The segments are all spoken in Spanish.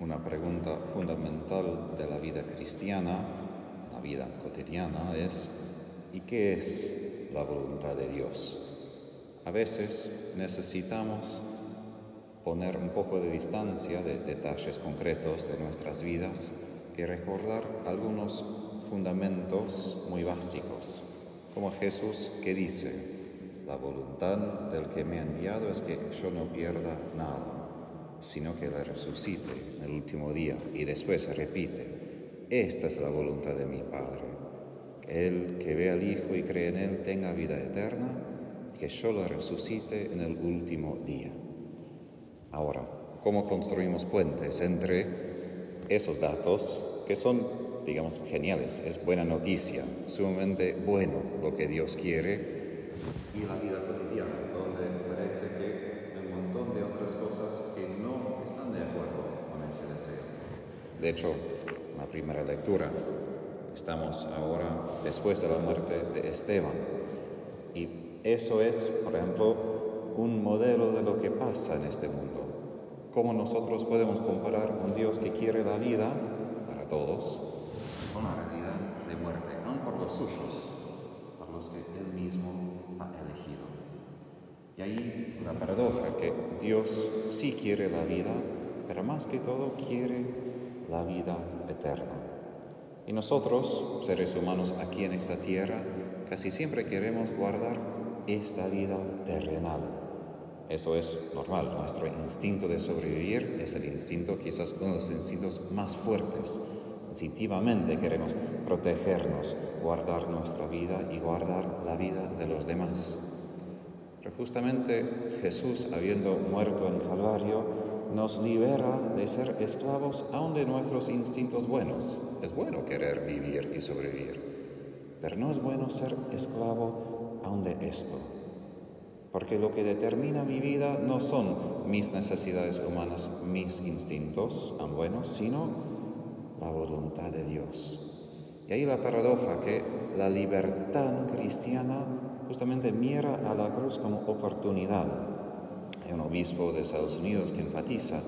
Una pregunta fundamental de la vida cristiana, la vida cotidiana, es ¿y qué es la voluntad de Dios? A veces necesitamos poner un poco de distancia de detalles concretos de nuestras vidas y recordar algunos fundamentos muy básicos, como Jesús que dice, la voluntad del que me ha enviado es que yo no pierda nada sino que la resucite en el último día. Y después repite, esta es la voluntad de mi Padre, el que ve al Hijo y cree en Él tenga vida eterna, que yo lo resucite en el último día. Ahora, ¿cómo construimos puentes entre esos datos que son, digamos, geniales? Es buena noticia, sumamente bueno lo que Dios quiere y la vida cotidiana, donde parece que hay un montón de otras cosas que no están de acuerdo con ese deseo. De hecho, la primera lectura, estamos ahora después de la muerte de Esteban. Y eso es, por ejemplo, un modelo de lo que pasa en este mundo. Cómo nosotros podemos comparar un Dios que quiere la vida para todos con una realidad de muerte, aun por los suyos, por los que Él mismo ha elegido. Y ahí la paradoja que Dios sí quiere la vida, pero más que todo quiere la vida eterna. Y nosotros, seres humanos aquí en esta tierra, casi siempre queremos guardar esta vida terrenal. Eso es normal, nuestro instinto de sobrevivir es el instinto, quizás uno de los instintos más fuertes. Instintivamente queremos protegernos, guardar nuestra vida y guardar la vida de los demás. Pero justamente Jesús, habiendo muerto en Calvario, nos libera de ser esclavos aún de nuestros instintos buenos. Es bueno querer vivir y sobrevivir, pero no es bueno ser esclavo aún de esto. Porque lo que determina mi vida no son mis necesidades humanas, mis instintos tan buenos, sino la voluntad de Dios. Y ahí la paradoja que la libertad cristiana justamente mira a la cruz como oportunidad. Un obispo de Estados Unidos que enfatiza,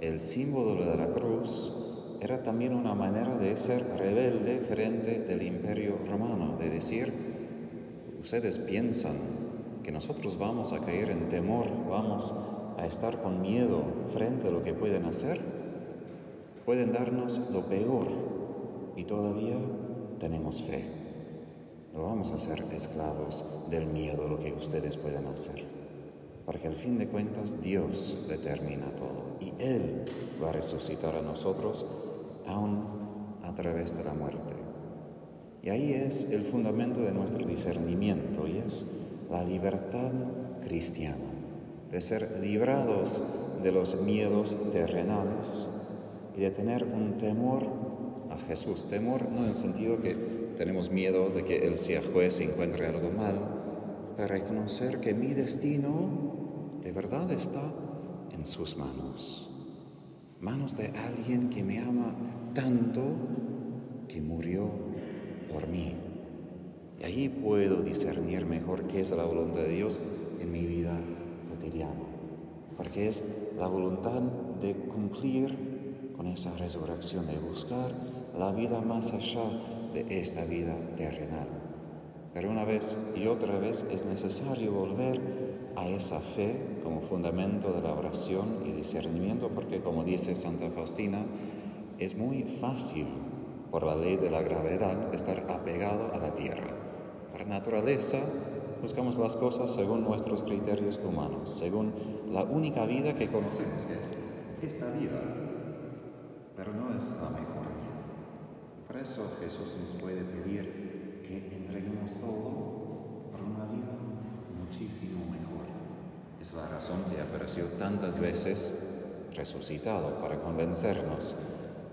el símbolo de la cruz era también una manera de ser rebelde frente del imperio romano, de decir, ustedes piensan que nosotros vamos a caer en temor, vamos a estar con miedo frente a lo que pueden hacer, pueden darnos lo peor y todavía tenemos fe. No vamos a ser esclavos del miedo, lo que ustedes pueden hacer. Porque al fin de cuentas Dios determina todo y Él va a resucitar a nosotros aún a través de la muerte. Y ahí es el fundamento de nuestro discernimiento y es la libertad cristiana, de ser librados de los miedos terrenales y de tener un temor a Jesús. Temor no en el sentido que tenemos miedo de que Él sea juez y encuentre algo mal, para reconocer que mi destino de verdad está en sus manos, manos de alguien que me ama tanto que murió por mí. Y ahí puedo discernir mejor qué es la voluntad de Dios en mi vida cotidiana, porque es la voluntad de cumplir con esa resurrección, de buscar la vida más allá de esta vida terrenal. Pero una vez y otra vez es necesario volver a esa fe como fundamento de la oración y discernimiento, porque como dice Santa Faustina, es muy fácil por la ley de la gravedad estar apegado a la tierra. Por naturaleza buscamos las cosas según nuestros criterios humanos, según la única vida que conocemos, que es esta vida, pero no es la mejor. Por eso Jesús nos puede pedir que entreguemos todo por una vida muchísimo mejor. Es la razón que apareció tantas veces resucitado para convencernos.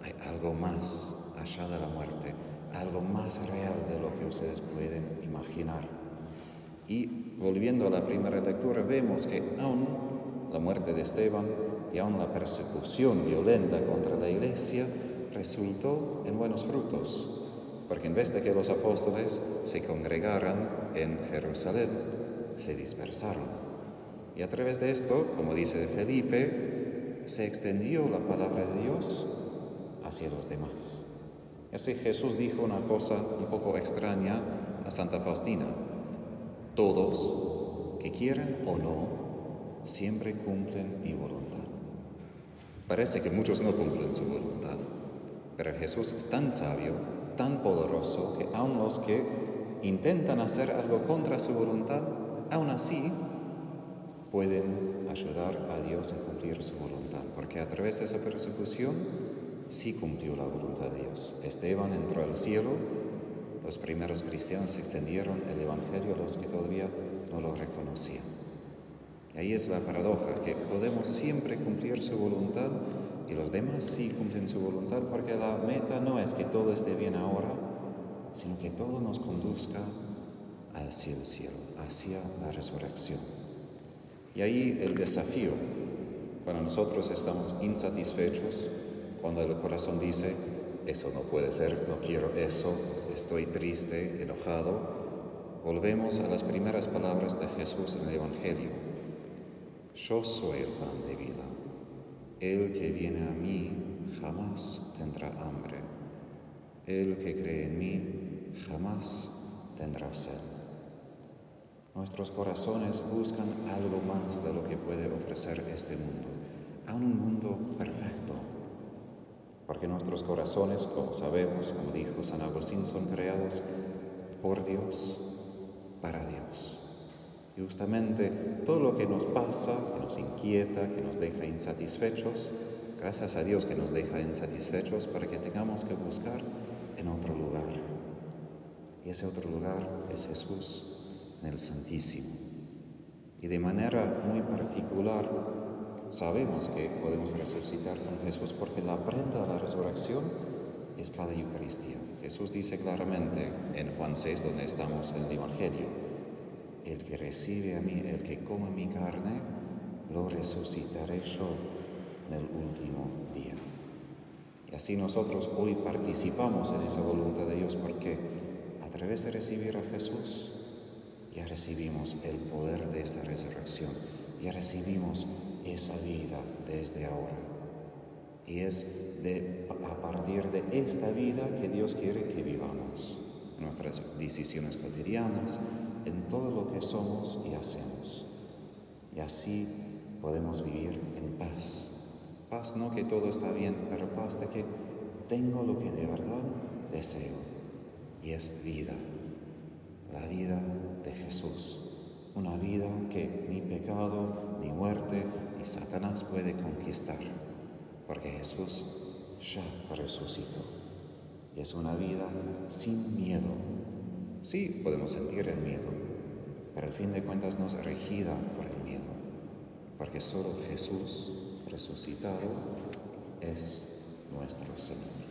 Hay algo más allá de la muerte, algo más real de lo que ustedes pueden imaginar. Y volviendo a la primera lectura, vemos que aún la muerte de Esteban y aún la persecución violenta contra la iglesia resultó en buenos frutos, porque en vez de que los apóstoles se congregaran en Jerusalén, se dispersaron. Y a través de esto, como dice Felipe, se extendió la palabra de Dios hacia los demás. Así Jesús dijo una cosa un poco extraña a Santa Faustina. Todos, que quieran o no, siempre cumplen mi voluntad. Parece que muchos no cumplen su voluntad, pero Jesús es tan sabio, tan poderoso, que aun los que intentan hacer algo contra su voluntad, aún así pueden ayudar a Dios a cumplir su voluntad, porque a través de esa persecución sí cumplió la voluntad de Dios. Esteban entró al cielo, los primeros cristianos extendieron el Evangelio a los que todavía no lo reconocían. Ahí es la paradoja, que podemos siempre cumplir su voluntad y los demás sí cumplen su voluntad, porque la meta no es que todo esté bien ahora, sino que todo nos conduzca hacia el cielo, hacia la resurrección. Y ahí el desafío, cuando nosotros estamos insatisfechos, cuando el corazón dice, eso no puede ser, no quiero eso, estoy triste, enojado, volvemos a las primeras palabras de Jesús en el Evangelio. Yo soy el pan de vida. El que viene a mí jamás tendrá hambre. El que cree en mí jamás tendrá sed. Nuestros corazones buscan algo más de lo que puede ofrecer este mundo, a un mundo perfecto. Porque nuestros corazones, como sabemos, como dijo San Agustín, son creados por Dios, para Dios. Y justamente todo lo que nos pasa, que nos inquieta, que nos deja insatisfechos, gracias a Dios que nos deja insatisfechos para que tengamos que buscar en otro lugar. Y ese otro lugar es Jesús en el Santísimo. Y de manera muy particular sabemos que podemos resucitar con Jesús porque la prenda de la resurrección es cada Eucaristía. Jesús dice claramente en Juan 6, donde estamos en el Evangelio, el que recibe a mí, el que come mi carne, lo resucitaré yo en el último día. Y así nosotros hoy participamos en esa voluntad de Dios porque a través de recibir a Jesús, ya recibimos el poder de esta resurrección, ya recibimos esa vida desde ahora. Y es a partir de esta vida que Dios quiere que vivamos, nuestras decisiones cotidianas, en todo lo que somos y hacemos. Y así podemos vivir en paz. Paz no que todo está bien, pero paz de que tengo lo que de verdad deseo, y es vida la vida de Jesús, una vida que ni pecado, ni muerte, ni Satanás puede conquistar, porque Jesús ya resucitó. Y es una vida sin miedo. Sí, podemos sentir el miedo, pero al fin de cuentas no es regida por el miedo, porque solo Jesús resucitado es nuestro Señor.